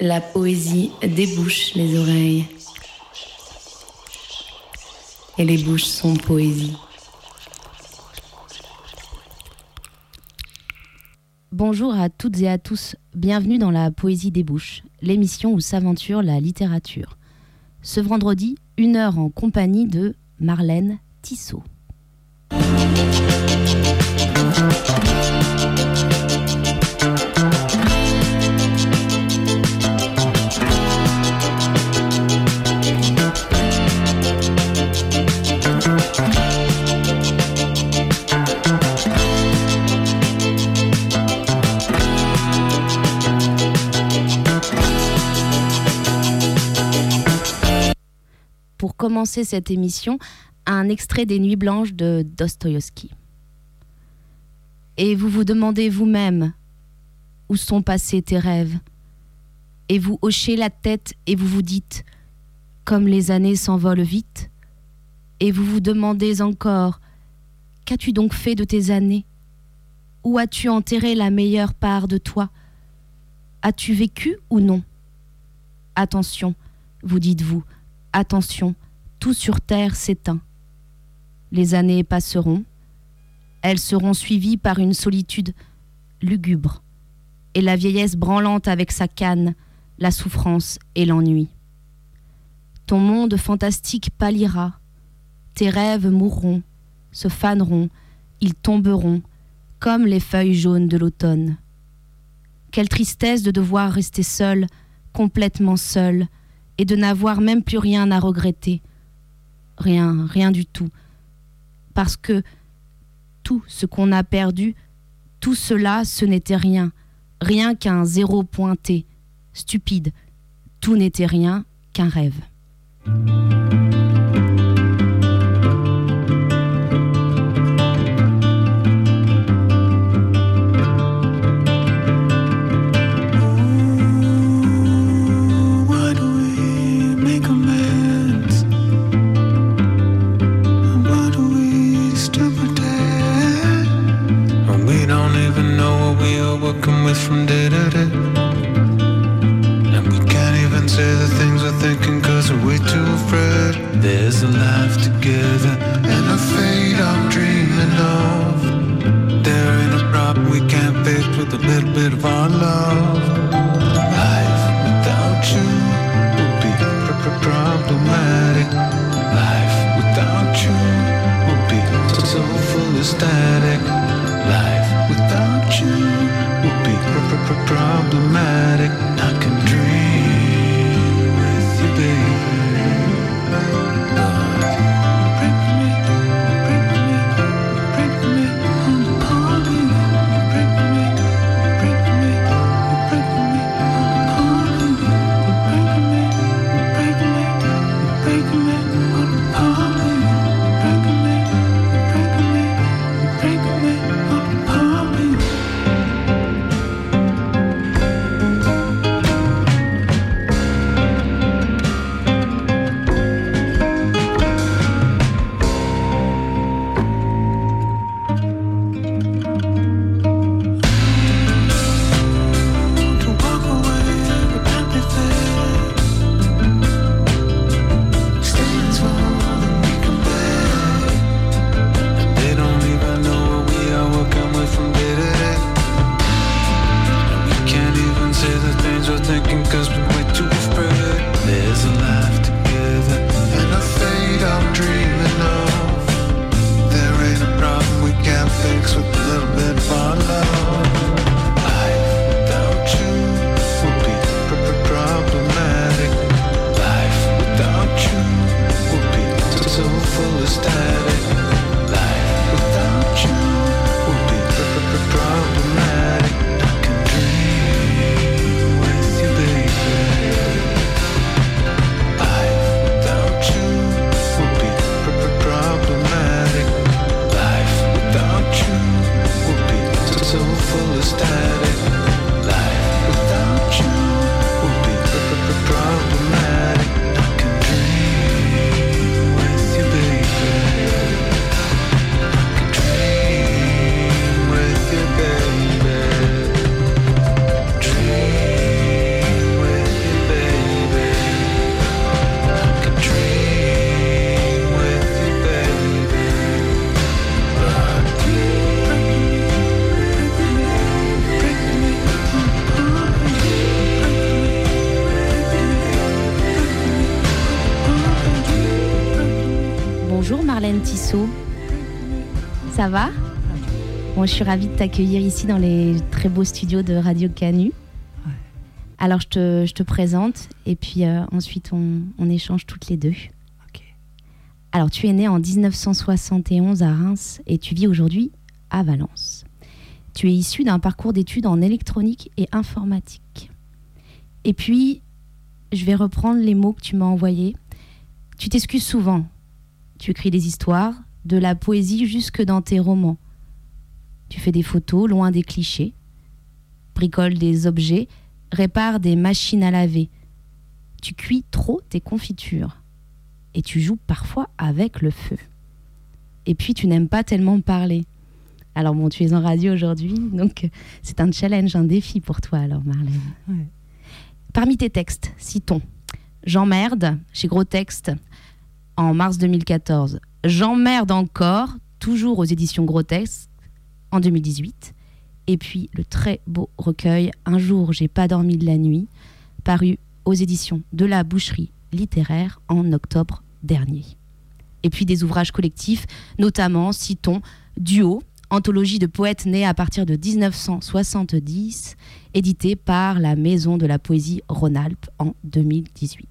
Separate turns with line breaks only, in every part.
La poésie débouche les oreilles. Et les bouches sont poésie.
Bonjour à toutes et à tous, bienvenue dans la Poésie des Bouches, l'émission où s'aventure la littérature. Ce vendredi, une heure en compagnie de Marlène Tissot. Cette émission, un extrait des Nuits blanches de Dostoïevski. Et vous vous demandez vous-même où sont passés tes rêves? Et vous hochez la tête et vous vous dites, comme les années s'envolent vite? Et vous vous demandez encore, qu'as-tu donc fait de tes années? Où as-tu enterré la meilleure part de toi? As-tu vécu ou non? Attention, vous dites-vous, attention, sur terre s'éteint. Les années passeront, elles seront suivies par une solitude lugubre, et la vieillesse branlante avec sa canne, la souffrance et l'ennui. Ton monde fantastique pâlira, tes rêves mourront, se faneront, ils tomberont, comme les feuilles jaunes de l'automne. Quelle tristesse de devoir rester seul, complètement seul, et de n'avoir même plus rien à regretter. Rien, rien du tout. Parce que tout ce qu'on a perdu, tout cela, ce n'était rien, rien qu'un zéro pointé, stupide, tout n'était rien qu'un rêve.
There's a life together and a fate I'm dreaming of. There ain't a problem we can't fix with a little bit of our love. Life without you would be pr- pr- problematic. Life without you would be so full of static. Life without you would be pr- pr- pr- problematic.
Ça va? Bon, je suis ravie de t'accueillir ici dans les très beaux studios de Radio Canu. Alors, je te, je te, présente et puis euh, ensuite on, on, échange toutes les deux. Alors, tu es né en 1971 à Reims et tu vis aujourd'hui à Valence. Tu es issu d'un parcours d'études en électronique et informatique. Et puis, je vais reprendre les mots que tu m'as envoyés. Tu t'excuses souvent. Tu écris des histoires, de la poésie jusque dans tes romans. Tu fais des photos loin des clichés, bricoles des objets, répares des machines à laver. Tu cuis trop tes confitures. Et tu joues parfois avec le feu. Et puis tu n'aimes pas tellement parler. Alors bon, tu es en radio aujourd'hui, donc c'est un challenge, un défi pour toi alors Marlène. Parmi tes textes, citons J'emmerde chez Gros Texte en mars 2014. J'emmerde encore, toujours aux éditions Gros Texte en 2018. Et puis le très beau recueil Un jour j'ai pas dormi de la nuit, paru aux éditions de la boucherie littéraire en octobre dernier. Et puis des ouvrages collectifs, notamment, citons, Duo, anthologie de poètes nés à partir de 1970, édité par la Maison de la Poésie Rhône-Alpes en 2018.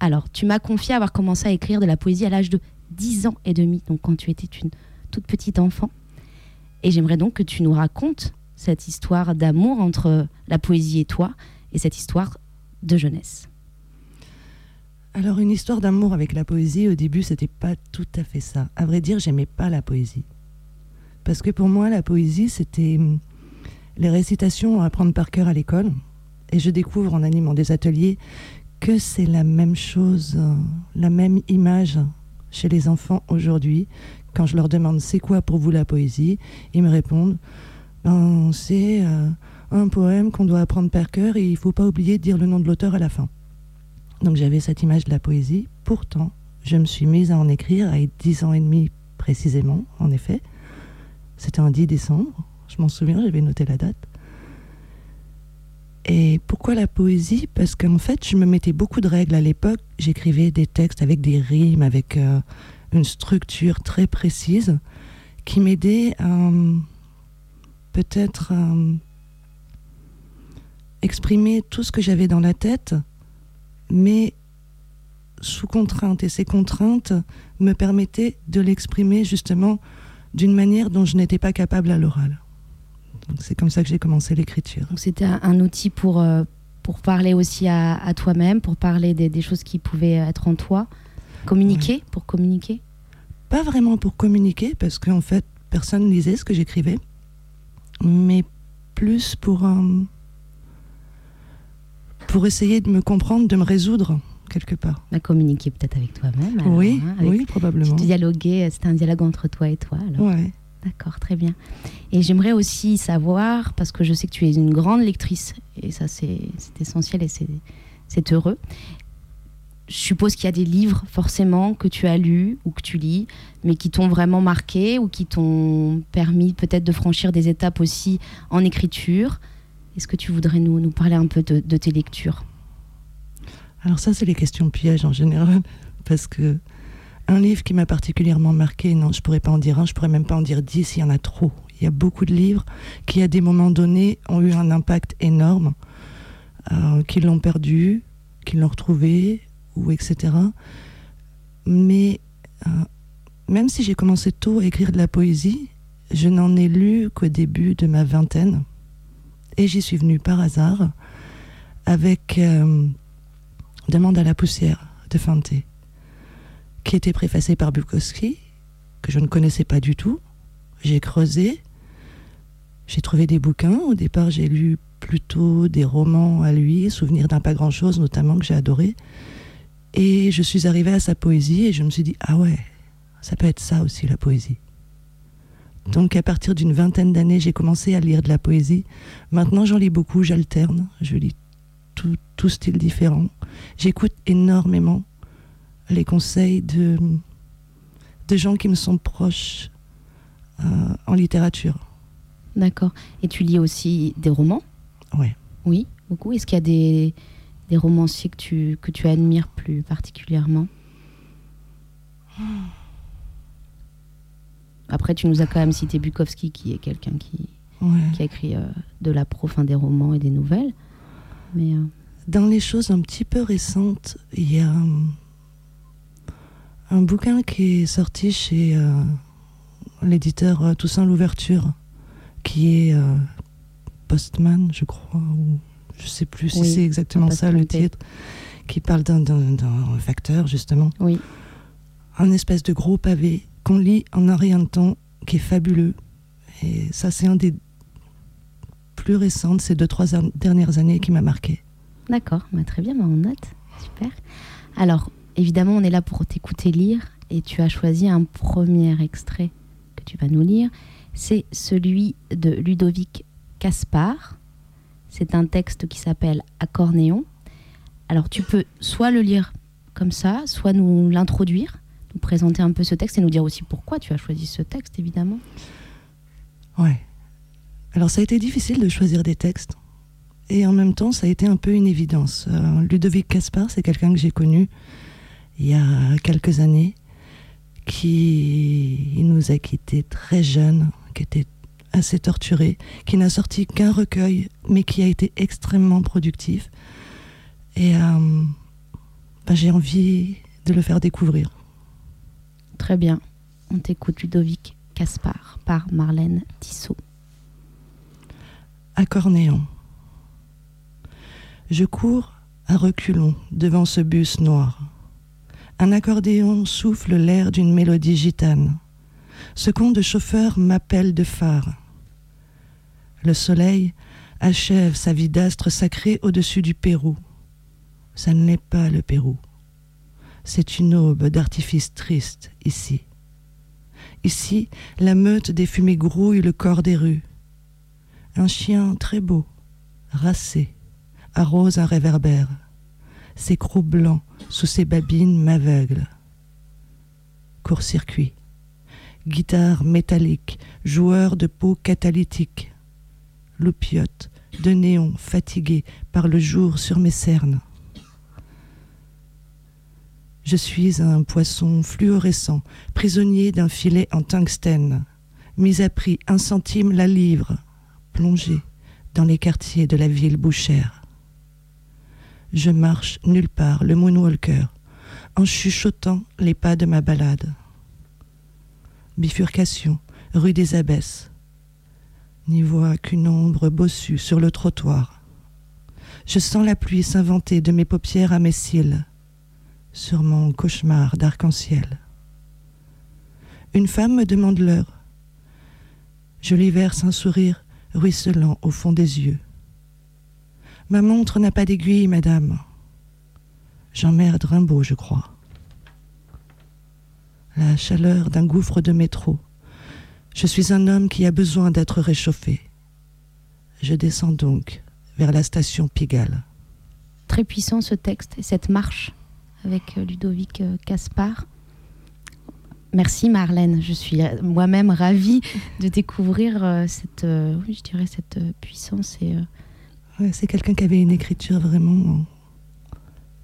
Alors, tu m'as confié avoir commencé à écrire de la poésie à l'âge de 10 ans et demi, donc quand tu étais une toute petite enfant. Et j'aimerais donc que tu nous racontes cette histoire d'amour entre la poésie et toi, et cette histoire de jeunesse.
Alors, une histoire d'amour avec la poésie, au début, c'était pas tout à fait ça. À vrai dire, j'aimais pas la poésie. Parce que pour moi, la poésie, c'était hum, les récitations à apprendre par cœur à l'école. Et je découvre en animant des ateliers que c'est la même chose, la même image chez les enfants aujourd'hui. Quand je leur demande c'est quoi pour vous la poésie, ils me répondent ben, c'est euh, un poème qu'on doit apprendre par cœur et il ne faut pas oublier de dire le nom de l'auteur à la fin. Donc j'avais cette image de la poésie. Pourtant, je me suis mise à en écrire à 10 ans et demi précisément, en effet. C'était un 10 décembre, je m'en souviens, j'avais noté la date. Et pourquoi la poésie? Parce qu'en fait, je me mettais beaucoup de règles à l'époque. J'écrivais des textes avec des rimes, avec euh, une structure très précise qui m'aidait à peut-être exprimer tout ce que j'avais dans la tête, mais sous contrainte. Et ces contraintes me permettaient de l'exprimer justement d'une manière dont je n'étais pas capable à l'oral. C'est comme ça que j'ai commencé l'écriture.
C'était un, outil pour, euh, pour parler aussi à, toi-même, pour parler des, choses qui pouvaient être en toi. Communiquer, pour communiquer?
Pas vraiment pour communiquer, parce qu'en fait, personne lisait ce que j'écrivais, mais plus pour, euh, pour essayer de me comprendre, de me résoudre quelque part.
À communiquer peut-être avec toi-même.
Oui, hein, oui, probablement.
Dialoguer, c'était un dialogue entre toi et toi. Alors.
Ouais.
D'accord, très bien. Et j'aimerais aussi savoir, parce que je sais que tu es une grande lectrice, et ça c'est essentiel et c'est heureux. Je suppose qu'il y a des livres forcément que tu as lus ou que tu lis, mais qui t'ont vraiment marqué ou qui t'ont permis peut-être de franchir des étapes aussi en écriture. Est-ce que tu voudrais nous, parler un peu de, de tes lectures?
Alors ça, c'est les questions pièges en général, parce que un livre qui m'a particulièrement marqué, non, je pourrais pas en dire un, je pourrais même pas en dire dix, il y en a trop. Il y a beaucoup de livres qui, à des moments donnés, ont eu un impact énorme, euh, qui l'ont perdu, qui l'ont retrouvé, ou etc. Mais euh, même si j'ai commencé tôt à écrire de la poésie, je n'en ai lu qu'au début de ma vingtaine. Et j'y suis venue par hasard avec euh, Demande à la poussière de Fante qui était préfacé par Bukowski, que je ne connaissais pas du tout. J'ai creusé, j'ai trouvé des bouquins. Au départ, j'ai lu plutôt des romans à lui, Souvenirs d'un pas grand-chose notamment, que j'ai adoré. Et je suis arrivée à sa poésie et je me suis dit, ah ouais, ça peut être ça aussi la poésie. Donc à partir d'une vingtaine d'années, j'ai commencé à lire de la poésie. Maintenant, j'en lis beaucoup, j'alterne, je lis tout, tout style différent. J'écoute énormément les conseils de, de gens qui me sont proches euh, en littérature.
D'accord. Et tu lis aussi des romans?
Oui.
Oui, beaucoup. Est-ce qu'il y a des, des romanciers que tu, que tu admires plus particulièrement? Après, tu nous as quand même cité Bukowski, qui est quelqu'un qui,
Ouais.
qui a écrit euh, de la pro, enfin, des romans et des nouvelles. Mais euh,
Dans les choses un petit peu récentes, il y a euh, un bouquin qui est sorti chez euh, l'éditeur euh, Toussaint Louverture, qui est euh, Postman, je crois, ou je sais plus si
Oui,
c'est exactement ça le titre, qui parle d'un- facteur, justement.
oui,
Un espèce de gros pavé qu'on lit en un rien de temps, qui est fabuleux. Et ça, c'est un des plus récents de ces deux, trois dernières années qui m'a marqué.
d'accord, bah, très bien, bah, on note. Super. Alors, évidemment, on est là pour t'écouter lire et tu as choisi un premier extrait que tu vas nous lire. C'est celui de Ludovic Caspar. C'est un texte qui s'appelle Accornéon. Alors, tu peux soit le lire comme ça, soit nous l'introduire, nous présenter un peu ce texte et nous dire aussi pourquoi tu as choisi ce texte, évidemment.
Ouais. Alors ça a été difficile de choisir des textes. Et en même temps, ça a été un peu une évidence. Euh, Ludovic Caspar, c'est quelqu'un que j'ai connu il y a quelques années, qui il nous a quittés très jeunes, qui était assez torturé, qui n'a sorti qu'un recueil, mais qui a été extrêmement productif. Et euh, bah, j'ai envie de le faire découvrir.
Très bien. On t'écoute Ludovic Caspar par Marlène Tissot.
Accornéon. Je cours à reculons devant ce bus noir. Un accordéon souffle l'air d'une mélodie gitane. Ce con de chauffeur m'appelle de phare. Le soleil achève sa vie d'astre sacré au-dessus du Pérou. Ça ne l'est pas le Pérou. C'est une aube d'artifice triste ici. Ici, la meute des fumées grouille le corps des rues. Un chien très beau, racé, arrose un réverbère. Ses crocs blancs sous ses babines m'aveuglent. Court-circuit. Guitare métallique, joueur de peau catalytique. Loupiote, de néon fatigué par le jour sur mes cernes. Je suis un poisson fluorescent, prisonnier d'un filet en tungstène, mis à prix un centime la livre, plongé dans les quartiers de la ville bouchère. Je marche nulle part le moonwalker, en chuchotant les pas de ma balade. Bifurcation, rue des Abbesses. N'y vois qu'une ombre bossue sur le trottoir. Je sens la pluie s'inventer de mes paupières à mes cils, sur mon cauchemar d'arc-en-ciel. Une femme me demande l'heure. Je lui verse un sourire ruisselant au fond des yeux. Ma montre n'a pas d'aiguille, madame. J'emmerde Rimbaud, je crois. La chaleur d'un gouffre de métro. Je suis un homme qui a besoin d'être réchauffé. Je descends donc vers la station Pigalle.
Très puissant ce texte et cette marche avec euh, Ludovic euh, Caspar. Merci Marlène, je suis euh, moi-même ravie de découvrir cette, cette puissance et
Ouais, c'est quelqu'un qui avait une écriture vraiment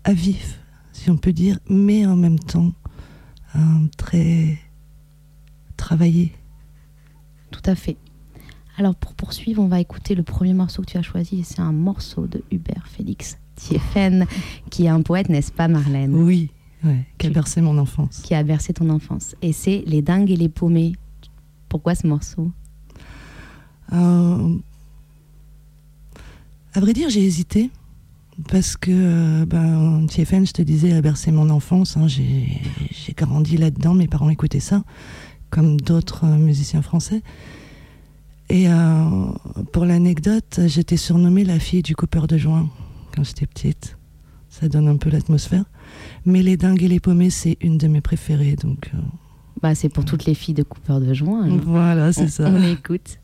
à vif, si on peut dire, mais en même temps euh, très travaillé.
tout à fait. Alors pour poursuivre, on va écouter le premier morceau que tu as choisi et c'est un morceau de Hubert Félix Thieffen qui est un poète, n'est-ce pas Marlène?
Oui, ouais, qui a bercé mon enfance.
Qui a bercé ton enfance et c'est Les dingues et les paumés. Pourquoi ce morceau?
Euh, à vrai dire, j'ai hésité. Parce que euh, ben, TFN, je te disais, a bercé mon enfance. hein. j'ai grandi là-dedans. Mes parents écoutaient ça, comme d'autres euh, musiciens français. Et euh, pour l'anecdote, j'étais surnommée la fille du coupeur de joint quand j'étais petite. Ça donne un peu l'atmosphère. Mais Les Dingues et les Paumés, c'est une de mes préférées. Donc euh,
bah, C'est pour toutes les filles de coupeur de joint. alors.
voilà, c'est ça.
on écoute.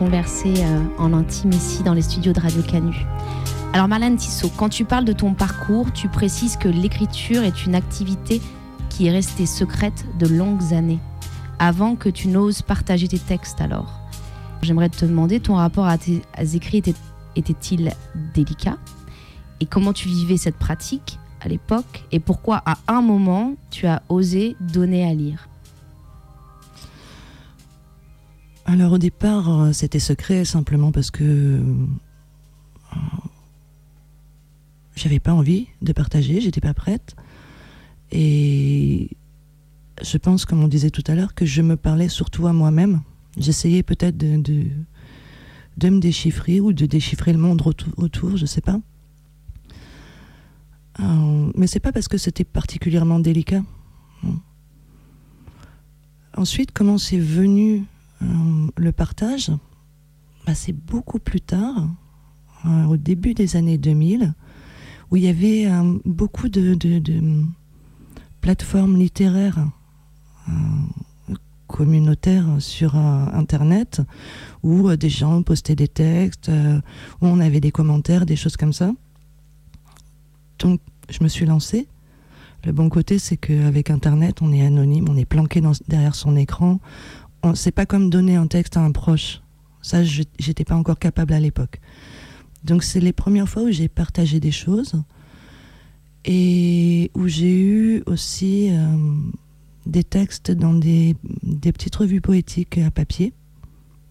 Converser euh, en intime ici dans les studios de Radio Canu. Alors Marlène Tissot, quand tu parles de ton parcours, tu précises que l'écriture est une activité qui est restée secrète de longues années, avant que tu n'oses partager tes textes alors. J'aimerais te demander, ton rapport à tes écrits était- était-il délicat? Et comment tu vivais cette pratique à l'époque? Et pourquoi à un moment tu as osé donner à lire?
Alors au départ, euh, c'était secret simplement parce que euh, j'avais pas envie de partager, j'étais pas prête. Et je pense, comme on disait tout à l'heure, que je me parlais surtout à moi-même. J'essayais peut-être de, me déchiffrer ou de déchiffrer le monde autour, je sais pas. Euh, mais c'est pas parce que c'était particulièrement délicat. Ensuite, comment c'est venu le partage bah, C'est beaucoup plus tard, euh, au début des années 2000, où il y avait euh, beaucoup de, plateformes littéraires euh, communautaires sur euh, Internet, où euh, des gens postaient des textes, euh, où on avait des commentaires, des choses comme ça. Donc, je me suis lancée. Le bon côté, c'est qu'avec Internet, on est anonyme, on est planqué derrière son écran. On- C'est pas comme donner un texte à un proche. Ça, j'étais pas encore capable à l'époque. Donc, c'est les premières fois où j'ai partagé des choses et où j'ai eu aussi euh, des textes dans des, des petites revues poétiques à papier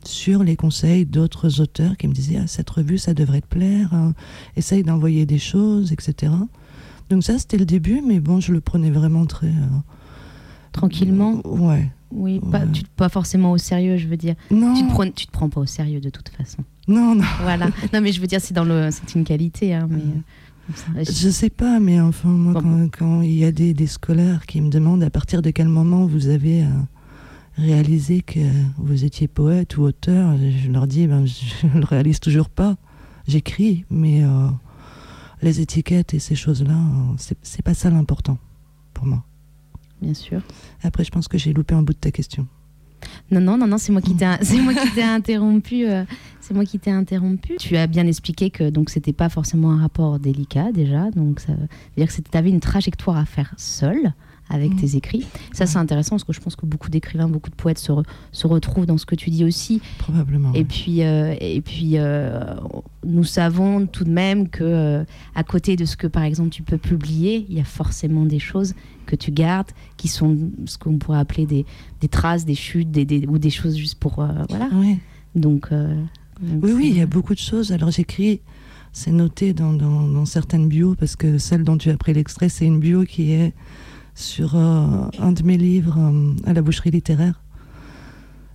sur les conseils d'autres auteurs qui me disaient ah, cette revue ça devrait te plaire, hein, essaye d'envoyer des choses, etc. Donc ça c'était le début, mais bon je le prenais vraiment très euh,
Tranquillement
Ouais.
Oui, pas, tu, pas forcément au sérieux, je veux dire.
Non,
Tu te, prends, tu te prends pas au sérieux de toute façon.
non, non.
Voilà. non, mais je veux dire, c'est dans le, c'est une qualité, hein, mais. je-
sais pas, mais enfin, moi,
Bon.
quand, il y a des, des scolaires qui me demandent à partir de quel moment vous avez euh, réalisé que vous étiez poète ou auteur, je leur dis, ben, je le réalise toujours pas. J'écris, mais euh, les étiquettes et ces choses-là, euh, c'est c'est pas ça l'important pour moi.
Bien sûr.
Après, je pense que j'ai loupé un bout de ta question.
Non, non, non, non, c'est moi qui t'ai, c'est moi qui t'ai interrompu. euh, c'est moi qui t'ai interrompu. Tu as bien expliqué que donc c'était pas forcément un rapport délicat déjà, donc ça veut dire que tu avais une trajectoire à faire seule avec
Mhm.
tes écrits. Ça c'est intéressant parce que je pense que beaucoup d'écrivains, beaucoup de poètes se, re- se retrouvent dans ce que tu dis aussi.
Probablement.
Et puis, euh, et puis euh, nous savons tout de même que, euh, à côté de ce que, par exemple, tu peux publier, il y a forcément des choses que tu gardes, qui sont ce qu'on pourrait appeler des, des traces, des chutes, des, des- ou des choses juste pour. voilà.
Ouais.
Donc, Donc,
Oui, oui, il y a beaucoup de choses. Alors j'écris, c'est noté dans, dans- dans certaines bios, parce que celle dont tu as pris l'extrait, c'est une bio qui est sur euh, un de mes livres euh, à la boucherie littéraire.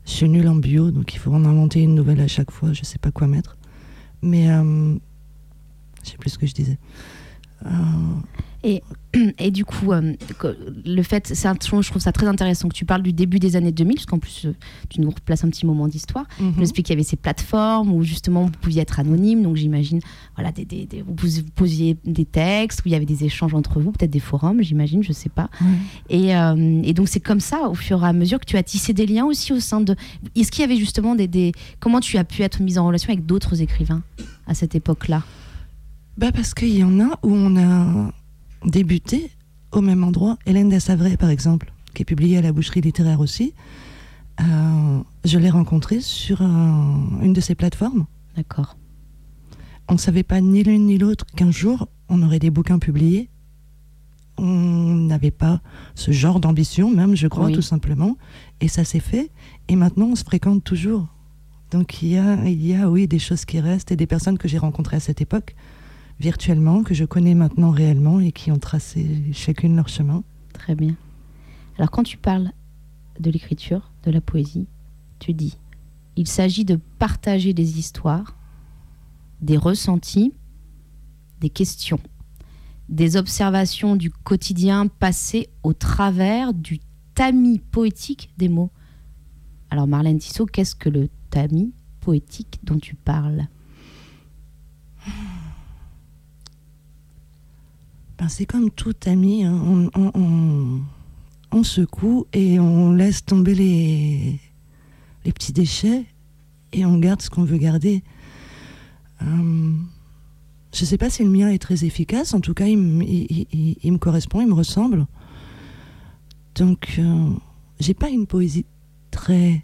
Je suis nulle en bio, donc il faut en inventer une nouvelle à chaque fois, je sais pas quoi mettre. Mais euh, je sais plus ce que je disais. Euh,
Et du coup, euh, le fait, c'est un- je trouve ça très intéressant que tu parles du début des années 2000, parce qu'en plus, euh, tu nous replaces un petit moment d'histoire.
mhm.
Je m'explique qu'il y avait ces plateformes où justement vous pouviez être anonyme, donc j'imagine, voilà, des, des- des- vous pos- vous posiez des textes, où il y avait des échanges entre vous, peut-être des forums, j'imagine, je sais pas. Et, euh, et donc c'est comme ça, au fur et à mesure, que tu as tissé des liens aussi au sein de. Est-ce qu'il y avait justement des, des- Comment tu as pu être mise en relation avec d'autres écrivains à cette époque-là?
Bah parce qu'il y en a où on a débuté au même endroit. Hélène Dassavray, par exemple, qui est publiée à la boucherie littéraire aussi. euh, je l'ai rencontrée sur un- une de ces plateformes.
D'accord.
On ne savait pas ni l'une ni l'autre qu'un jour on aurait des bouquins publiés. On n'avait pas ce genre d'ambition, même, je crois,
Oui.
tout simplement. Et ça s'est fait. Et maintenant, on se fréquente toujours. Donc il y a, il y a, oui, des choses qui restent et des personnes que j'ai rencontrées à cette époque, virtuellement, que je connais maintenant réellement et qui ont tracé chacune leur chemin.
Très bien. Alors quand tu parles de l'écriture, de la poésie, tu dis, il s'agit de partager des histoires, des ressentis, des questions, des observations du quotidien passées au travers du tamis poétique des mots. Alors Marlène Tissot, qu'est-ce que le tamis poétique dont tu parles?
Ben, c'est comme tout ami, hein. on, on- on- secoue et on laisse tomber les, les petits déchets et on garde ce qu'on veut garder. Euh, je ne sais pas si le mien est très efficace, en tout cas il, me- il- il- il- il me correspond, il me ressemble. Donc euh, j'ai pas une poésie très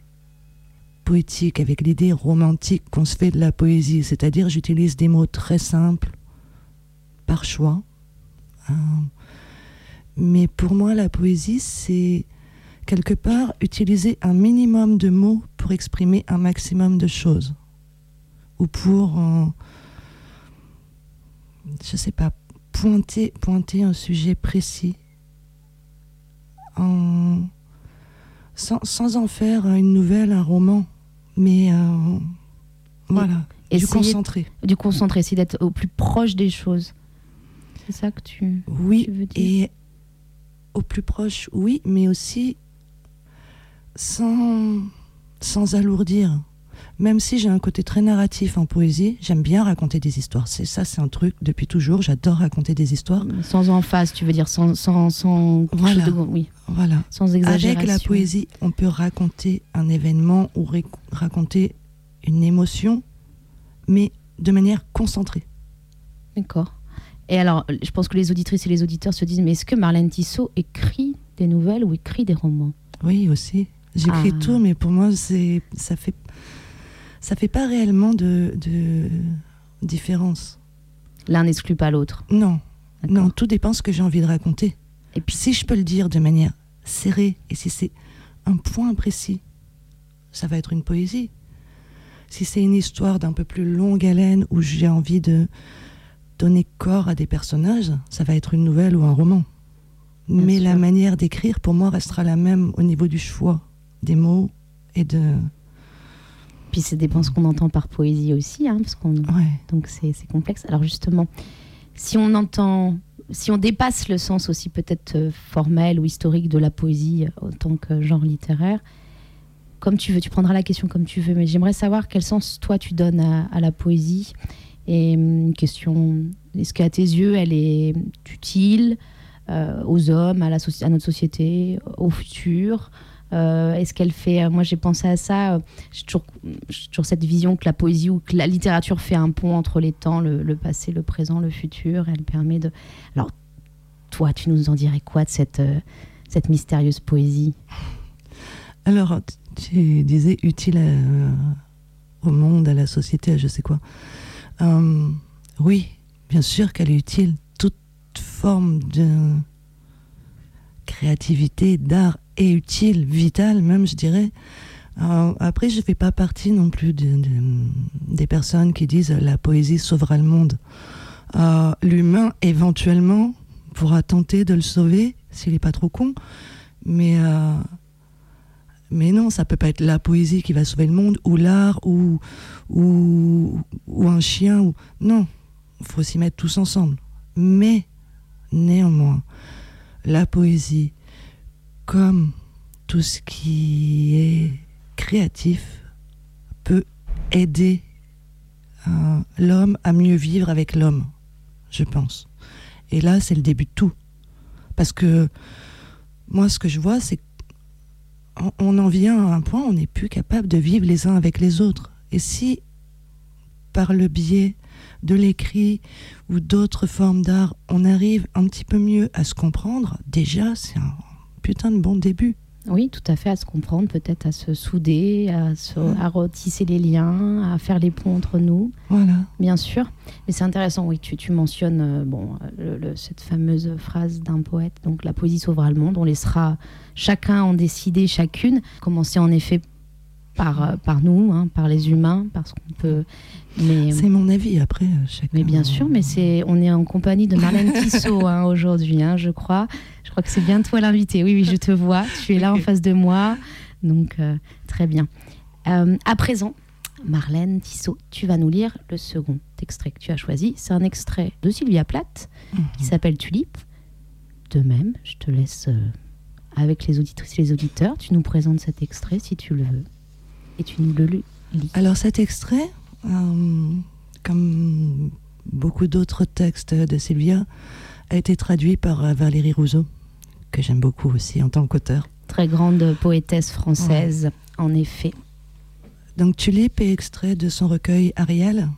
poétique avec l'idée romantique qu'on se fait de la poésie, c'est-à-dire j'utilise des mots très simples par choix. Euh, mais pour moi, la poésie, c'est quelque part utiliser un minimum de mots pour exprimer un maximum de choses. Ou pour, euh, je sais pas, pointer, pointer un sujet précis. En- sans, sans en faire une nouvelle, un roman. Mais euh, voilà, du
Essayer-
concentré.
Du concentré, c'est d'être au plus proche des choses. C'est ça que tu,
Oui,
tu veux dire
Et au plus proche, oui, mais aussi sans, sans alourdir. Même si j'ai un côté très narratif en poésie, j'aime bien raconter des histoires. C'est ça, c'est un truc depuis toujours. J'adore raconter des histoires.
Sans emphase, tu veux dire, sans, sans, sans
Voilà.
de- oui,
Voilà.
sans exagération.
Avec la poésie, on peut raconter un événement ou raconter une émotion, mais de manière concentrée.
D'accord. Et alors, je pense que les auditrices et les auditeurs se disent, mais est-ce que Marlène Tissot écrit des nouvelles ou écrit des romans?
Oui, aussi. J'écris
Ah.
tout, mais pour moi, c'est ça fait ça fait pas réellement de, de différence.
L'un n'exclut pas l'autre.
Non, non, tout dépend ce que j'ai envie de raconter.
Et puis,
Si je peux le dire de manière serrée et si c'est un point précis, ça va être une poésie. Si c'est une histoire d'un peu plus longue haleine où j'ai envie de donner corps à des personnages, ça va être une nouvelle ou un roman.
Bien
Mais la manière d'écrire, pour moi, restera la même au niveau du choix des mots et de.
puis ça dépend ce qu'on entend par poésie aussi, hein, parce qu'on
Ouais.
donc c'est complexe. Alors justement, si on entend, si on dépasse le sens aussi peut-être euh, formel ou historique de la poésie euh, en tant que genre littéraire, comme tu veux, tu prendras la question comme tu veux, mais j'aimerais savoir quel sens toi tu donnes à, à la poésie. Et hum, une question, est-ce qu'à tes yeux elle est utile euh, aux hommes, à, notre société, au futur Euh, Est-ce qu'elle fait, euh, moi j'ai pensé à ça, j'ai toujours, cette vision que la poésie ou que la littérature fait un pont entre les temps, le, passé, le présent, le futur. Elle permet de. Alors, toi, tu nous en dirais quoi de cette, mystérieuse poésie?
Alors, tu disais utile au monde, à la société, à je sais quoi. Euh, oui, bien sûr qu'elle est utile. Toute forme de créativité, d'art est utile, vitale même, je dirais. Euh, après, je ne fais pas partie non plus de- de- des personnes qui disent la poésie sauvera le monde. Euh, L'humain, éventuellement, pourra tenter de le sauver s'il n'est pas trop con. Mais, mais non, ça peut pas être la poésie qui va sauver le monde, ou l'art, ou, un chien. Ou... Non, il faut s'y mettre tous ensemble. Mais, néanmoins, la poésie, comme tout ce qui est créatif, peut aider euh, l'homme à mieux vivre avec l'homme, je pense. Et là, c'est le début de tout. Parce que moi, ce que je vois, c'est on en vient à un point où on n'est plus capable de vivre les uns avec les autres. Et si, par le biais de l'écrit ou d'autres formes d'art, on arrive un petit peu mieux à se comprendre, déjà, c'est un putain de bon début.
Oui, tout à fait, à se comprendre, peut-être à se souder, à, se, à retisser les liens, à faire les ponts entre nous,
Voilà.
bien sûr. Mais c'est intéressant, oui, tu, tu mentionnes euh, bon, le- le- cette fameuse phrase d'un poète, donc la poésie sauvera le monde, on laissera chacun en décider chacune, commencer en effet par, euh, par nous, hein, par les humains, parce qu'on peut... Mais,
C'est mon avis après. euh, chacun-
mais bien sûr, mais c'est, on est en compagnie de Marlène Tissot hein, aujourd'hui, hein, je crois. Je crois que c'est bien toi l'invité. Oui, oui, je te vois. Tu es là en face de moi. Donc, euh, très bien. Euh, à présent, Marlène Tissot, tu vas nous lire le second extrait que tu as choisi. C'est un extrait de Sylvia Plath qui s'appelle Tulipe. De même, je te laisse euh, avec les auditrices et les auditeurs. Tu nous présentes cet extrait si tu le veux. Et tu nous le lis.
Alors cet extrait, comme beaucoup d'autres textes de Sylvia, a été traduit par Valérie Rousseau, que j'aime beaucoup aussi en tant qu'auteur.
Très grande poétesse française, en effet.
Donc Tulipe est extrait de son recueil Ariel,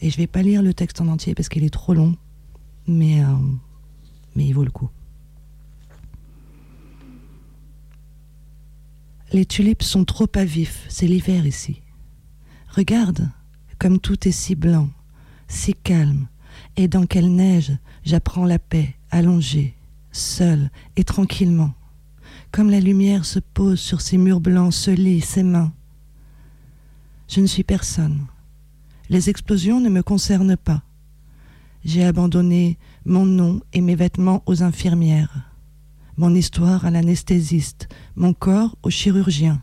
et je vais pas lire le texte en entier parce qu'il est trop long, mais, euh, mais il vaut le coup. Les tulipes sont trop à vif, c'est l'hiver ici. Regarde, comme tout est si blanc, si calme, et dans quelle neige j'apprends la paix, allongée, seule et tranquillement. Comme la lumière se pose sur ces murs blancs, se lit ses mains. Je ne suis personne. Les explosions ne me concernent pas. J'ai abandonné mon nom et mes vêtements aux infirmières, mon histoire à l'anesthésiste, mon corps au chirurgien.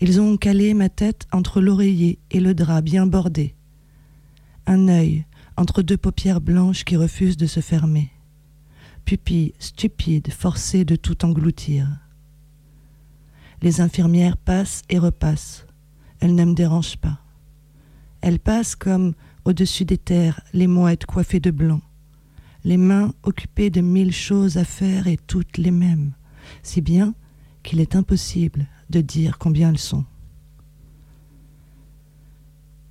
Ils ont calé ma tête entre l'oreiller et le drap bien bordé. Un œil entre deux paupières blanches qui refusent de se fermer. Pupille stupide, forcée de tout engloutir. Les infirmières passent et repassent. Elles ne me dérangent pas. Elles passent comme, au-dessus des terres, les mouettes coiffées de blanc, les mains occupées de mille choses à faire et toutes les mêmes, si bien qu'il est impossible de dire combien elles sont.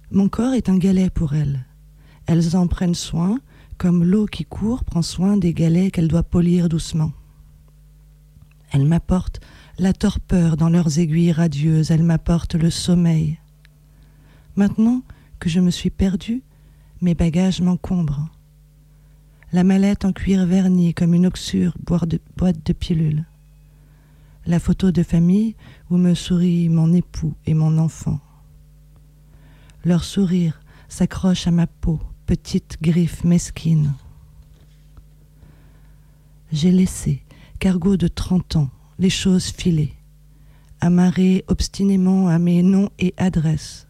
Mon corps est un galet pour elles. Elles en prennent soin, comme l'eau qui court prend soin des galets qu'elle doit polir doucement. Elles m'apportent la torpeur dans leurs aiguilles radieuses, elles m'apportent le sommeil. Maintenant que je me suis perdue, mes bagages m'encombrent. La mallette en cuir verni comme une oxure boîte de pilules. La photo de famille où me sourit mon époux et mon enfant. Leur sourire s'accroche à ma peau, petite griffe mesquine. J'ai laissé, cargo de trente ans, les choses filer, amarré obstinément à mes noms et adresses.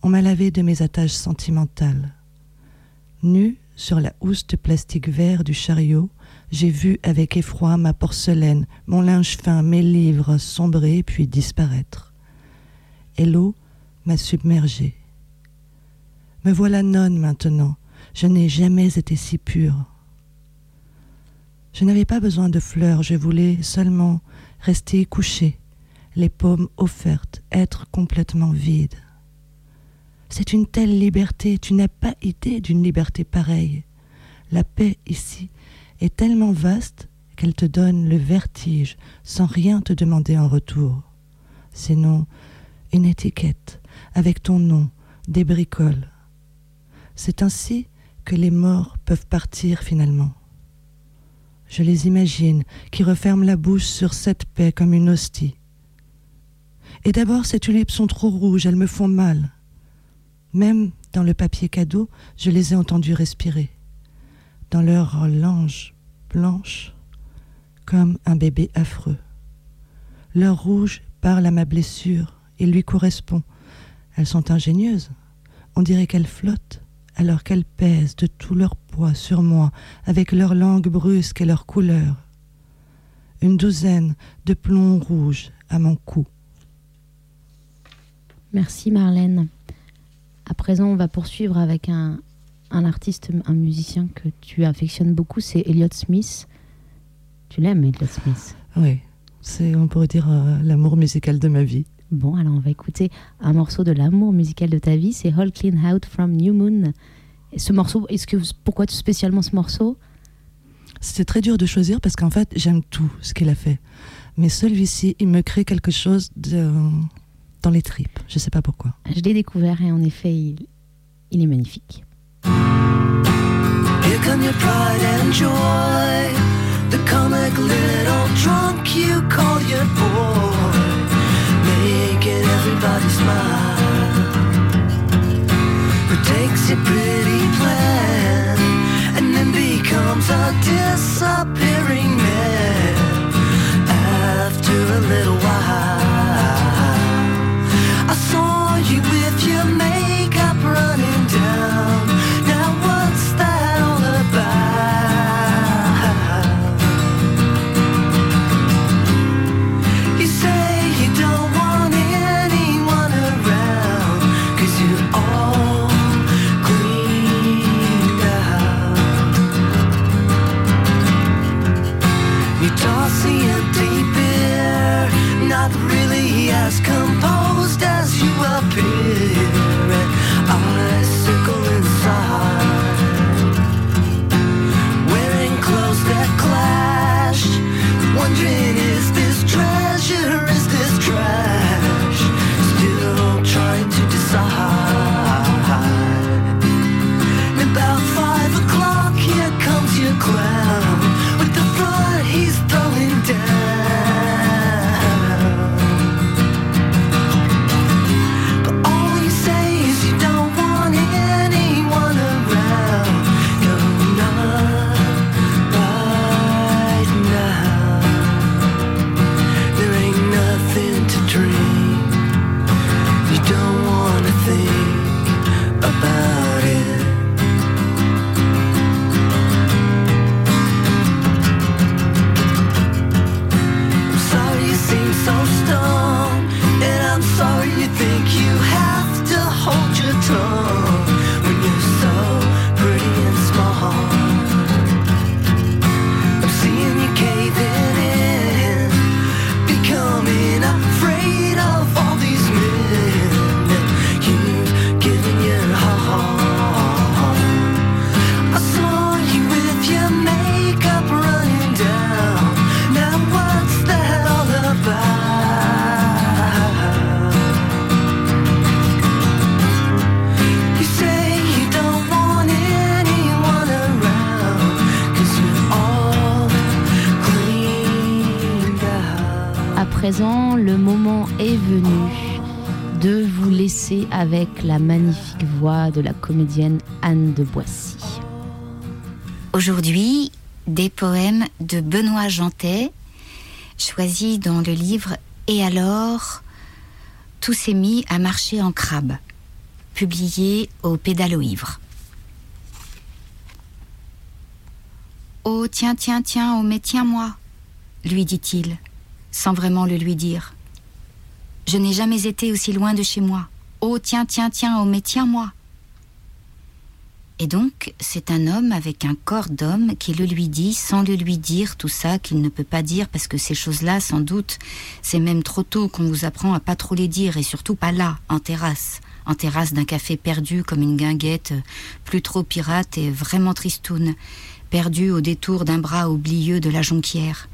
On m'a lavé de mes attaches sentimentales. Nu sur la housse de plastique vert du chariot, j'ai vu avec effroi ma porcelaine, mon linge fin, mes livres sombrer puis disparaître. Et l'eau m'a submergée. Me voilà nonne maintenant. Je n'ai jamais été si pure. Je n'avais pas besoin de fleurs, je voulais seulement rester couchée, les paumes offertes, être complètement vide. C'est une telle liberté, tu n'as pas idée d'une liberté pareille. La paix ici est tellement vaste qu'elle te donne le vertige sans rien te demander en retour. Sinon, une étiquette avec ton nom, des bricoles. C'est ainsi que les morts peuvent partir finalement. Je les imagine qui referment la bouche sur cette paix comme une hostie. Et d'abord, ces tulipes sont trop rouges, elles me font mal. Même dans le papier cadeau, je les ai entendues respirer. Dans leur lange blanche, comme un bébé affreux. Leur rouge parle à ma blessure et lui correspond. Elles sont ingénieuses. On dirait qu'elles flottent alors qu'elles pèsent de tout leur poids sur moi avec leur langue brusque et leur couleur. Une douzaine de plombs rouges à mon cou.
Merci Marlène. À présent, on va poursuivre avec un, un artiste, un musicien que tu affectionnes beaucoup, c'est Elliot Smith. Tu l'aimes, Elliot Smith?
Oui, c'est, on pourrait dire, euh, l'amour musical de ma vie.
Bon, alors on va écouter un morceau de l'amour musical de ta vie, c'est All Clean Out from New Moon. Et ce morceau, est-ce que pourquoi spécialement ce morceau?
C'était très dur de choisir parce qu'en fait, j'aime tout ce qu'il a fait. Mais celui-ci, il me crée quelque chose de, dans les tripes. Je sais pas pourquoi.
Je l'ai découvert et en effet, il, il est magnifique.
Here come your pride and joy. The comic little drunk you call your boy. Everybody smile. Who takes your pretty plan and then becomes a disappearing man after a little while.
Le moment est venu de vous laisser avec la magnifique voix de la comédienne Anne de Boissy.
Aujourd'hui, des poèmes de Benoît Jantet, choisis dans le livre Et alors, tout s'est mis à marcher en crabe, publié au Pédalo Ivre. Oh, tiens, tiens, tiens, oh, mais tiens-moi, lui dit-il, sans vraiment le lui dire. Je n'ai jamais été aussi loin de chez moi. Oh, tiens, tiens, tiens, oh, mais tiens-moi. Et donc, c'est un homme avec un corps d'homme qui le lui dit sans le lui dire tout ça qu'il ne peut pas dire parce que ces choses-là, sans doute, c'est même trop tôt qu'on vous apprend à pas trop les dire et surtout pas là, en terrasse, en terrasse d'un café perdu comme une guinguette, plus trop pirate et vraiment tristoune, perdu au détour d'un bras oublieux de la jonquière.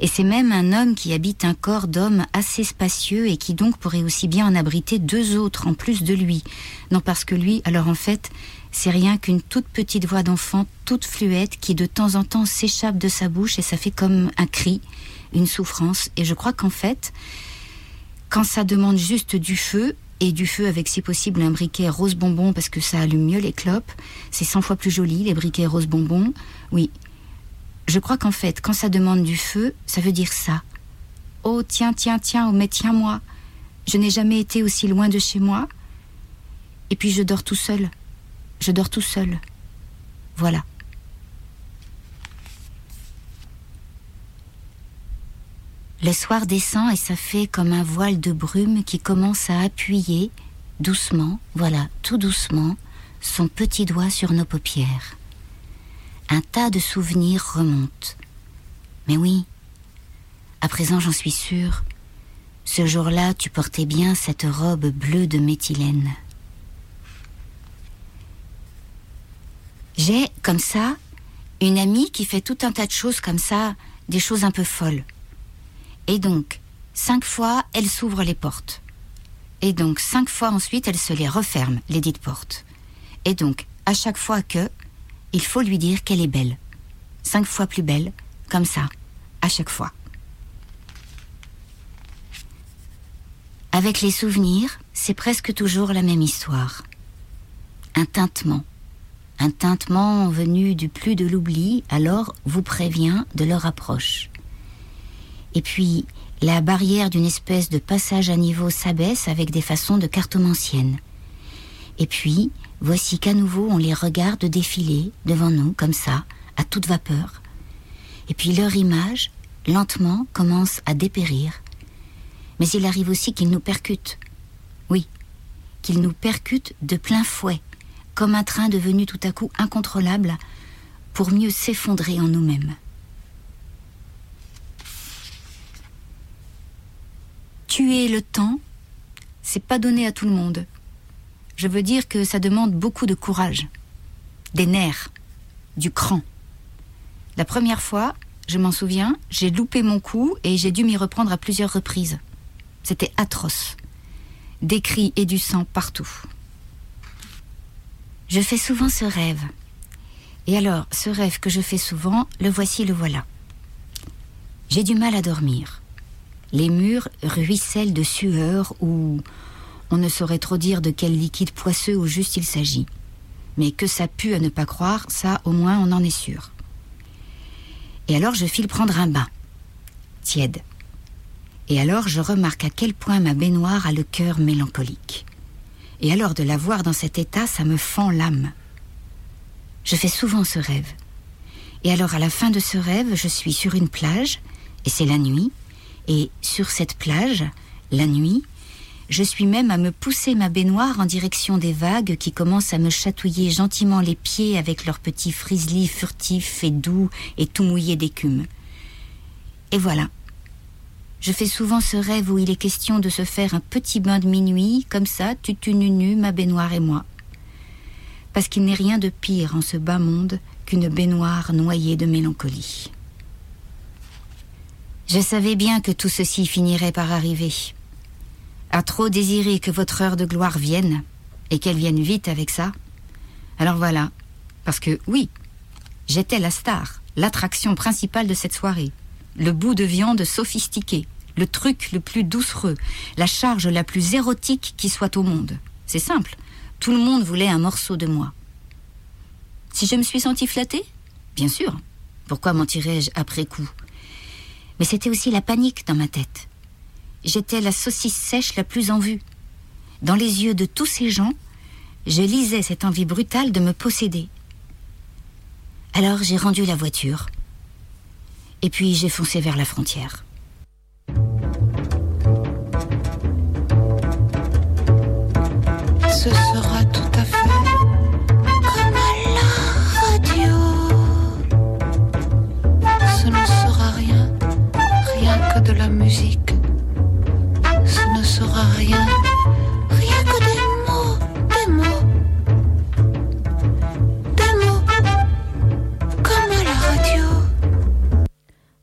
Et c'est même un homme qui habite un corps d'homme assez spacieux et qui donc pourrait aussi bien en abriter deux autres en plus de lui. Non parce que lui, alors en fait, c'est rien qu'une toute petite voix d'enfant, toute fluette, qui de temps en temps s'échappe de sa bouche et ça fait comme un cri, une souffrance. Et je crois qu'en fait, quand ça demande juste du feu, et du feu avec si possible un briquet rose bonbon parce que ça allume mieux les clopes, c'est 100 fois plus joli, les briquets rose bonbon. Oui. Je crois qu'en fait, quand ça demande du feu, ça veut dire ça. Oh, tiens, tiens, tiens, oh, mais tiens-moi. Je n'ai jamais été aussi loin de chez moi. Et puis je dors tout seul. Je dors tout seul. Voilà. Le soir descend et ça fait comme un voile de brume qui commence à appuyer doucement, voilà, tout doucement, son petit doigt sur nos paupières. Un tas de souvenirs remonte. Mais oui, à présent j'en suis sûre, ce jour-là tu portais bien cette robe bleue de méthylène. J'ai, comme ça, une amie qui fait tout un tas de choses comme ça, des choses un peu folles. Et donc, cinq fois, elle s'ouvre les portes. Et donc, cinq fois ensuite, elle se les referme, les dites portes. Et donc, à chaque fois que, il faut lui dire qu'elle est belle. Cinq fois plus belle, comme ça, à chaque fois. Avec les souvenirs, c'est presque toujours la même histoire. Un tintement. Un tintement venu du plus de l'oubli, alors vous prévient de leur approche. Et puis, la barrière d'une espèce de passage à niveau s'abaisse avec des façons de cartomancienne. Et puis, voici qu'à nouveau on les regarde défiler devant nous, comme ça, à toute vapeur. Et puis leur image, lentement, commence à dépérir. Mais il arrive aussi qu'ils nous percutent. Oui, qu'ils nous percutent de plein fouet, comme un train devenu tout à coup incontrôlable, pour mieux s'effondrer en nous-mêmes. Tuer le temps, c'est pas donné à tout le monde. Je veux dire que ça demande beaucoup de courage, des nerfs, du cran. La première fois, je m'en souviens, j'ai loupé mon coup et j'ai dû m'y reprendre à plusieurs reprises. C'était atroce. Des cris et du sang partout. Je fais souvent ce rêve. Et alors, ce rêve que je fais souvent, le voici, le voilà. J'ai du mal à dormir. Les murs ruissellent de sueur ou on ne saurait trop dire de quel liquide poisseux au juste il s'agit. Mais que ça pue à ne pas croire, ça au moins on en est sûr. Et alors je file prendre un bain, tiède. Et alors je remarque à quel point ma baignoire a le cœur mélancolique. Et alors de la voir dans cet état, ça me fend l'âme. Je fais souvent ce rêve. Et alors à la fin de ce rêve, je suis sur une plage, et c'est la nuit, et sur cette plage, la nuit, je suis même à me pousser ma baignoire en direction des vagues qui commencent à me chatouiller gentiment les pieds avec leurs petits frislis furtifs et doux et tout mouillés d'écume. Et voilà. Je fais souvent ce rêve où il est question de se faire un petit bain de minuit, comme ça, tutu nu ma baignoire et moi. Parce qu'il n'est rien de pire en ce bas monde qu'une baignoire noyée de mélancolie. Je savais bien que tout ceci finirait par arriver. À trop désirer que votre heure de gloire vienne, et qu'elle vienne vite avec ça. Alors voilà, parce que oui, j'étais la star, l'attraction principale de cette soirée, le bout de viande sophistiqué, le truc le plus doucereux, la charge la plus érotique qui soit au monde. C'est simple, tout le monde voulait un morceau de moi. Si je me suis sentie flattée Bien sûr. Pourquoi mentirais-je après coup? Mais c'était aussi la panique dans ma tête. J'étais la saucisse sèche la plus en vue. Dans les yeux de tous ces gens, je lisais cette envie brutale de me posséder. Alors j'ai rendu la voiture. Et puis j'ai foncé vers la frontière.
Ce sera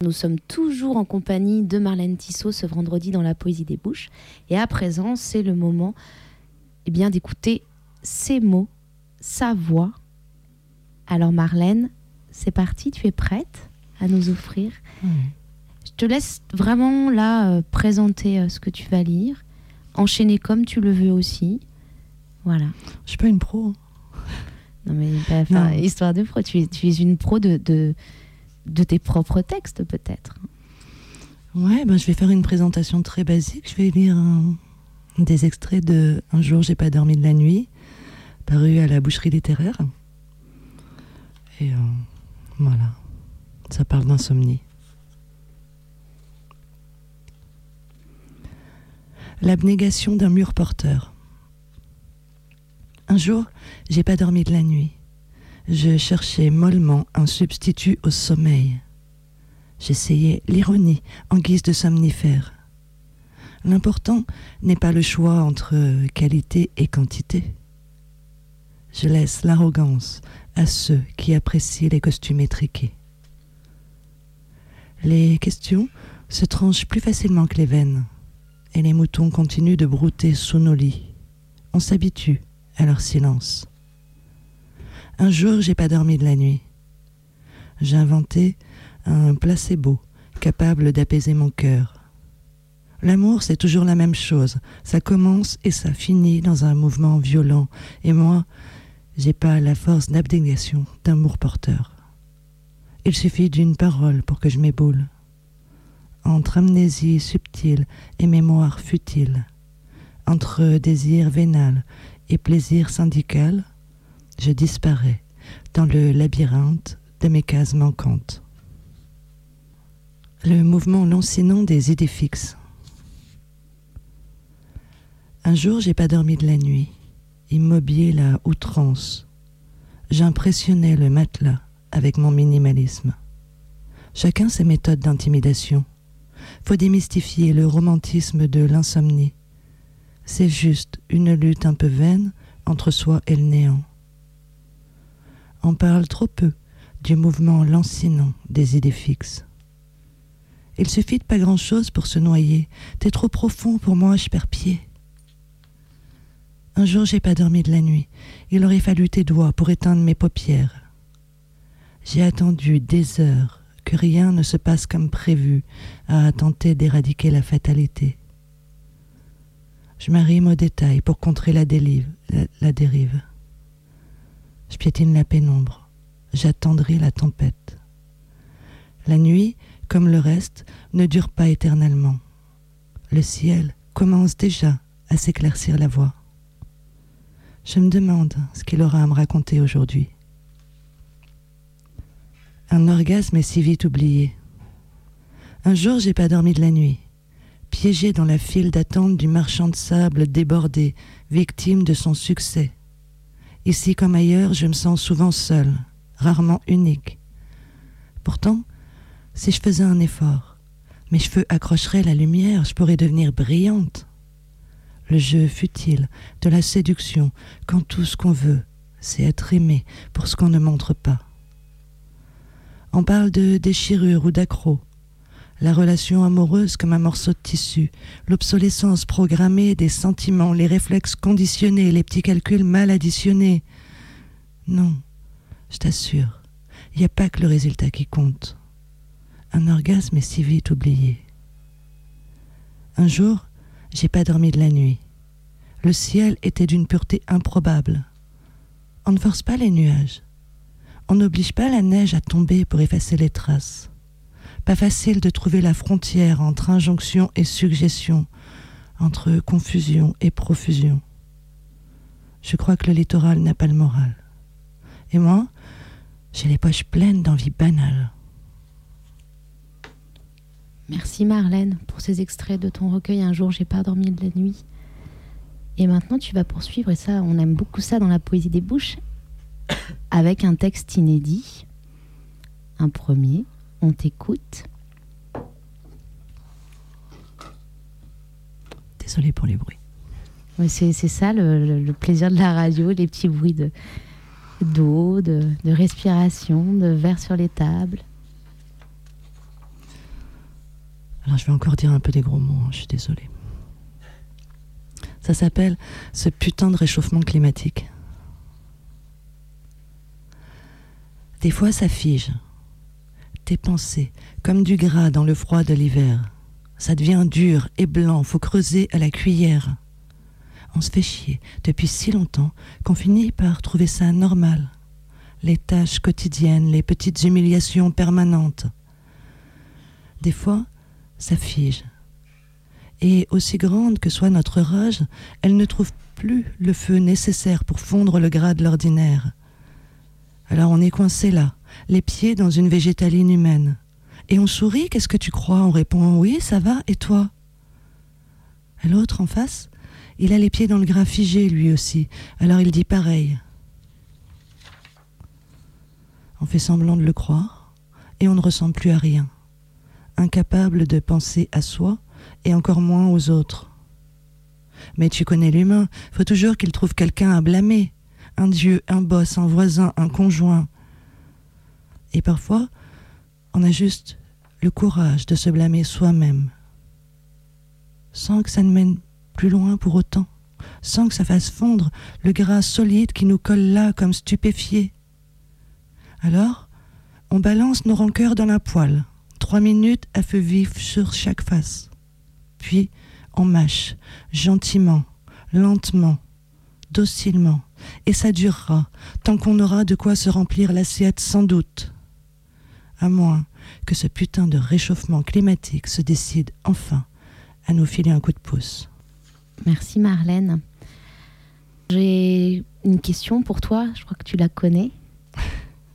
Nous sommes toujours en compagnie de Marlène Tissot ce vendredi dans la Poésie des Bouches. Et à présent, c'est le moment eh bien, d'écouter ses mots, sa voix. Alors Marlène, c'est parti, tu es prête à nous offrir Je te laisse vraiment là euh, présenter euh, ce que tu vas lire, enchaîner comme tu le veux aussi. Voilà.
Je suis pas une pro. hein.
Non mais
Non.
histoire de pro, tu, es- tu es une pro de, de, de tes propres textes peut-être.
Ouais, ben je vais faire une présentation très basique. Je vais lire des extraits de Un jour j'ai pas dormi de la nuit, paru à la boucherie littéraire. Et euh, voilà, ça parle d'insomnie. L'abnégation d'un mur porteur. Un jour, j'ai pas dormi de la nuit. Je cherchais mollement un substitut au sommeil. J'essayais l'ironie en guise de somnifère. L'important n'est pas le choix entre qualité et quantité. Je laisse l'arrogance à ceux qui apprécient les costumes étriqués. Les questions se tranchent plus facilement que les veines, et les moutons continuent de brouter sous nos lits. On s'habitue à leur silence. Un jour, j'ai pas dormi de la nuit. J'ai inventé un placebo capable d'apaiser mon cœur. L'amour, c'est toujours la même chose. Ça commence et ça finit dans un mouvement violent. Et moi, j'ai pas la force d'abnégation d'amour porteur. Il suffit d'une parole pour que je m'éboule. Entre amnésie subtile et mémoire futile, entre désir vénal et plaisir syndical, je disparais dans le labyrinthe de mes cases manquantes. Le mouvement lancinant des idées fixes. Un jour, j'ai pas dormi de la nuit, immobile à outrance. J'impressionnais le matelas avec mon minimalisme. Chacun ses méthodes d'intimidation. Faut démystifier le romantisme de l'insomnie. C'est juste une lutte un peu vaine entre soi et le néant. On parle trop peu du mouvement lancinant des idées fixes. Il suffit de pas grand-chose pour se noyer. T'es trop profond pour moi, je perds pied. Un jour, j'ai pas dormi de la nuit. Il aurait fallu tes doigts pour éteindre mes paupières. J'ai attendu des heures que rien ne se passe comme prévu à tenter d'éradiquer la fatalité. Je m'arrime aux détails pour contrer la, dérive. Je piétine la pénombre. J'attendrai la tempête. La nuit, comme le reste, ne dure pas éternellement. Le ciel commence déjà à s'éclaircir la voie. Je me demande ce qu'il aura à me raconter aujourd'hui. Un orgasme est si vite oublié. Un jour, j'ai pas dormi de la nuit, piégé dans la file d'attente du marchand de sable débordé, victime de son succès. Ici comme ailleurs, je me sens souvent seule, rarement unique. Pourtant, si je faisais un effort, mes cheveux accrocheraient la lumière, je pourrais devenir brillante. Le jeu futile de la séduction, quand tout ce qu'on veut, c'est être aimé pour ce qu'on ne montre pas? On parle de déchirure ou d'accro, la relation amoureuse comme un morceau de tissu, l'obsolescence programmée des sentiments, les réflexes conditionnés, les petits calculs mal additionnés. Non, je t'assure, il n'y a pas que le résultat qui compte. Un orgasme est si vite oublié. Un jour, j'ai pas dormi de la nuit. Le ciel était d'une pureté improbable. On ne force pas les nuages. On n'oblige pas la neige à tomber pour effacer les traces. Pas facile de trouver la frontière entre injonction et suggestion, entre confusion et profusion. Je crois que le littoral n'a pas le moral. Et moi, j'ai les poches pleines d'envie banale.
Merci Marlène pour ces extraits de ton recueil Un jour j'ai pas dormi de la nuit. Et maintenant tu vas poursuivre, et ça on aime beaucoup ça dans la poésie des bouches, avec un texte inédit. Un premier, on t'écoute.
Désolée pour les bruits.
C'est c'est ça le plaisir de la radio, les petits bruits de d'eau, de, de respiration, de verre sur les tables.
Alors je vais encore dire un peu des gros mots, hein, je suis désolée. Ça s'appelle ce putain de réchauffement climatique. Des fois ça fige. Tes pensées, comme du gras dans le froid de l'hiver. Ça devient dur et blanc, faut creuser à la cuillère. On se fait chier depuis si longtemps qu'on finit par trouver ça normal. Les tâches quotidiennes, les petites humiliations permanentes. Des fois, ça fige. Et aussi grande que soit notre rage, elle ne trouve plus le feu nécessaire pour fondre le gras de l'ordinaire. Alors on est coincé là, les pieds dans une végétaline humaine. Et on sourit, qu'est-ce que tu crois? On répond oui, ça va, et toi? L'autre en face, il a les pieds dans le gras figé lui aussi, alors il dit pareil. On fait semblant de le croire, et on ne ressemble plus à rien, incapable de penser à soi, et encore moins aux autres. Mais tu connais l'humain, faut toujours qu'il trouve quelqu'un à blâmer, un dieu, un boss, un voisin, un conjoint. Et parfois, on a juste le courage de se blâmer soi-même, sans que ça ne mène plus loin pour autant, sans que ça fasse fondre le gras solide qui nous colle là comme stupéfié. Alors, on balance nos rancœurs dans la poêle, trois minutes à feu vif sur chaque face. Puis, on mâche, gentiment, lentement, docilement, et ça durera, tant qu'on aura de quoi se remplir l'assiette sans doute. À moins que ce putain de réchauffement climatique se décide enfin à nous filer un coup de pouce.
Merci Marlène. J'ai une question pour toi, je crois que tu la connais.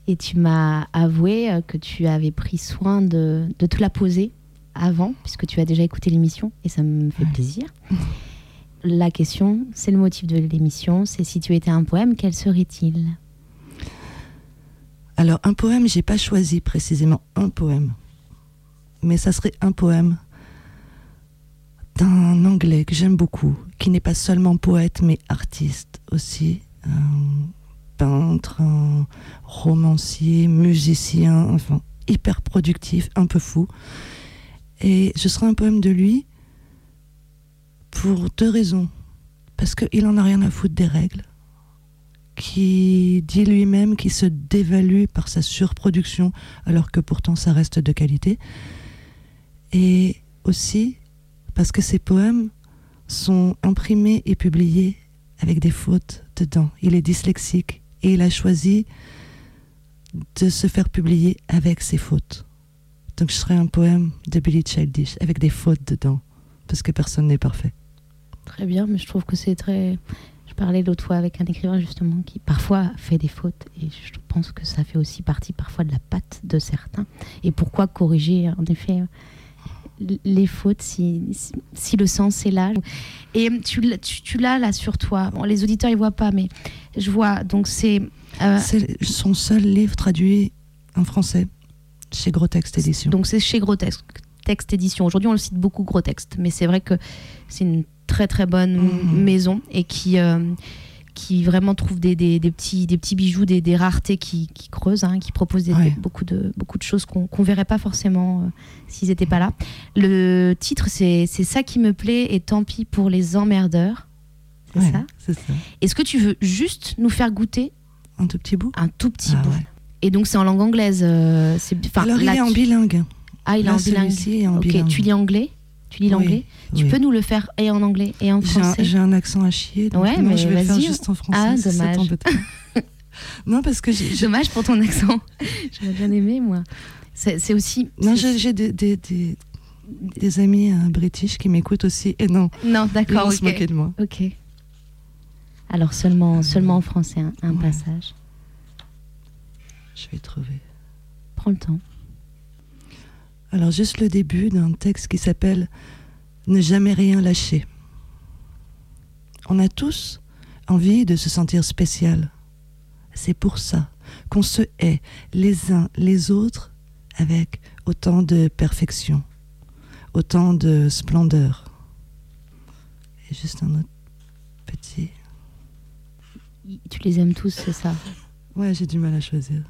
Et tu m'as avoué euh, que tu avais pris soin de, de te la poser avant, puisque tu as déjà écouté l'émission, et ça me fait
Ouais.
plaisir. La question, c'est le motif de l'émission, c'est si tu étais un poème, quel serait-il?
Alors, un poème, j'ai pas choisi précisément un poème, mais ça serait un poème d'un anglais que j'aime beaucoup, qui n'est pas seulement poète, mais artiste aussi, un peintre, un romancier, musicien, enfin, hyper productif, un peu fou. Et ce serait un poème de lui pour deux raisons. Parce qu'il en a rien à foutre des règles qui dit lui-même qu'il se dévalue par sa surproduction, alors que pourtant ça reste de qualité. Et aussi parce que ses poèmes sont imprimés et publiés avec des fautes dedans. Il est dyslexique et il a choisi de se faire publier avec ses fautes. Donc je serais un poème de Billy Childish avec des fautes dedans, parce que personne n'est parfait.
Très bien, mais je trouve que c'est très. Parlais l'autre fois avec un écrivain justement qui parfois fait des fautes et je pense que ça fait aussi partie parfois de la patte de certains. Et pourquoi corriger en effet les fautes si, si, si le sens est là? Et tu, l'as- tu, tu l'as là sur toi. Bon, les auditeurs ils voient pas, mais je vois. Donc c'est. euh,
C'est son seul livre traduit en français chez Gros Texte Édition.
Donc c'est chez Gros Texte, Texte Édition. Aujourd'hui, on le cite beaucoup Gros Texte, mais c'est vrai que c'est une très très bonne
Mhm.
maison et qui euh, qui vraiment trouve des, des, des petits des petits bijoux, des, des raretés qui, qui creusent, hein, qui proposent des-
Ouais.
beaucoup de beaucoup de choses qu'on qu'on verrait pas forcément euh, s'ils n'étaient pas là. Le titre, c'est c'est ça qui me plaît et tant pis pour les emmerdeurs. C'est
Ouais,
ça?
c'est ça.
Est-ce que tu veux juste nous faire goûter?
Un tout petit bout?
Un tout petit
Ah
bout
ouais.
Et donc c'est en langue anglaise. euh,
Alors il est en bilingue.
Ah, il est
Là,
en bilingue.
celui-ci est en
ok,
bilingue.
tu lis anglais? Tu lis
Oui,
l'anglais Tu
oui.
peux nous le faire et en anglais et en français
j'ai un accent à chier, donc
Ouais,
non,
mais
je vais le faire juste en français.
Ah, dommage.
non, parce que j'ai,
Dommage pour ton accent. J'aurais bien aimé, moi. C'est aussi.
non, j'ai, des, des, des, des amis euh, british qui m'écoutent aussi, et non,
Non,
ils
d'accord.
vont se moquer de moi.
Ok. Alors seulement, seulement en français, un, un
Ouais.
passage.
Je vais trouver.
Prends le temps.
Alors juste le début d'un texte qui s'appelle Ne jamais rien lâcher. On a tous envie de se sentir spécial. C'est pour ça qu'on se hait les uns les autres avec autant de perfection, autant de splendeur. Et juste un autre petit.
Tu les aimes tous, c'est ça?
Ouais, j'ai du mal à choisir.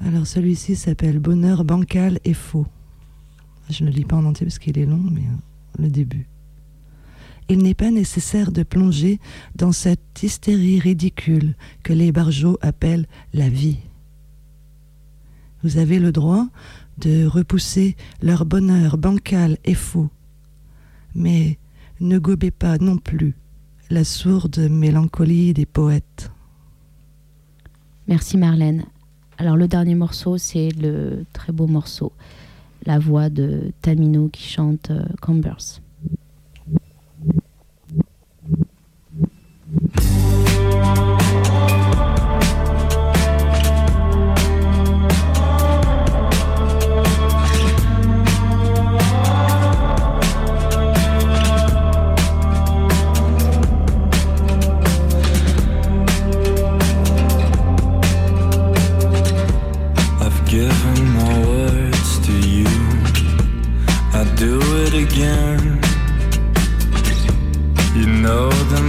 Alors celui-ci s'appelle Bonheur bancal et faux. Je ne le lis pas en entier parce qu'il est long, mais euh, le début. Il n'est pas nécessaire de plonger dans cette hystérie ridicule que les barjots appellent la vie. Vous avez le droit de repousser leur bonheur bancal et faux. Mais ne gobez pas non plus la sourde mélancolie des poètes.
Merci Marlène. Alors le dernier morceau, c'est le très beau morceau, la voix de Tamino qui chante euh, Converse.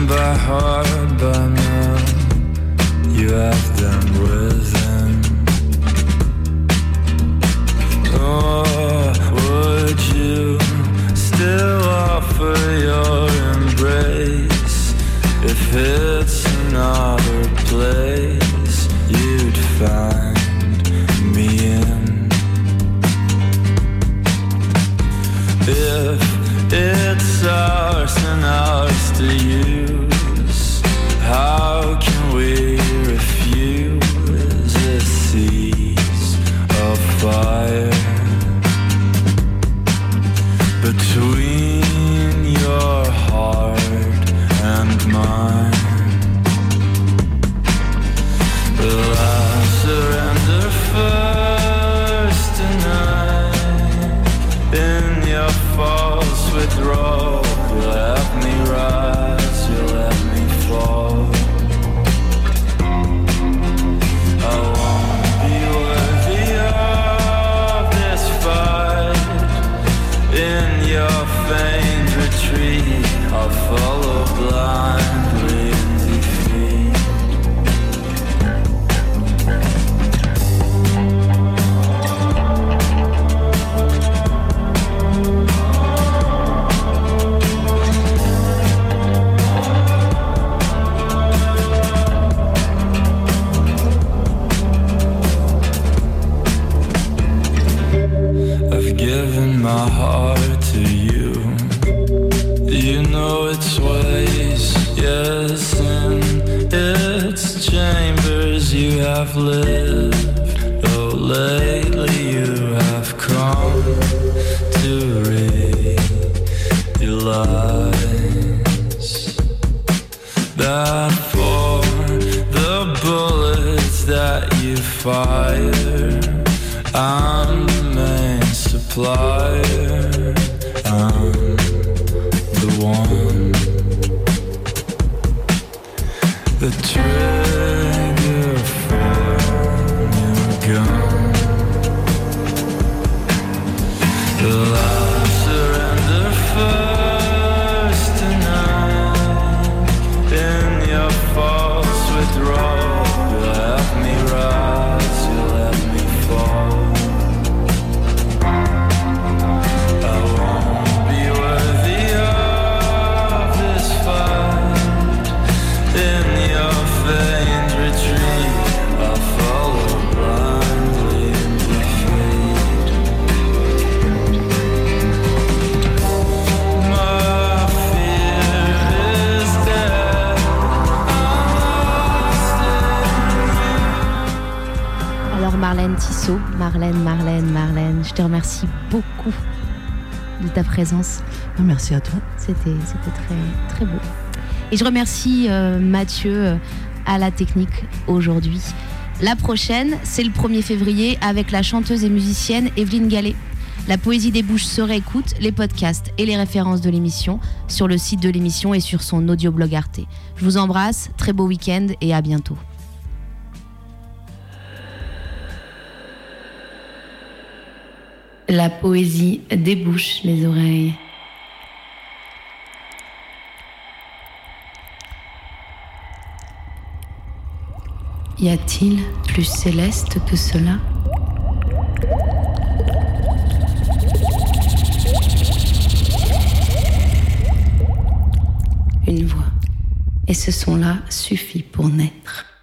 By heart by now. You have them within. Oh, would you still offer your embrace if it's another place you'd find? me in. If it's ours and ours to use,
Marlène, Marlène, Marlène, je te remercie beaucoup de ta présence.
Ah, merci à toi.
C'était très beau. Et je remercie euh, Mathieu euh, à la technique aujourd'hui. La prochaine, c'est le 1er février avec la chanteuse et musicienne Evelyne Gallet. La poésie des bouches se réécoute, les podcasts et les références de l'émission sur le site de l'émission et sur son audioblog Arte. Je vous embrasse, très beau week-end et à bientôt.
La poésie débouche les oreilles. Y a-t-il plus céleste que cela? Une voix. Et ce son-là suffit pour naître.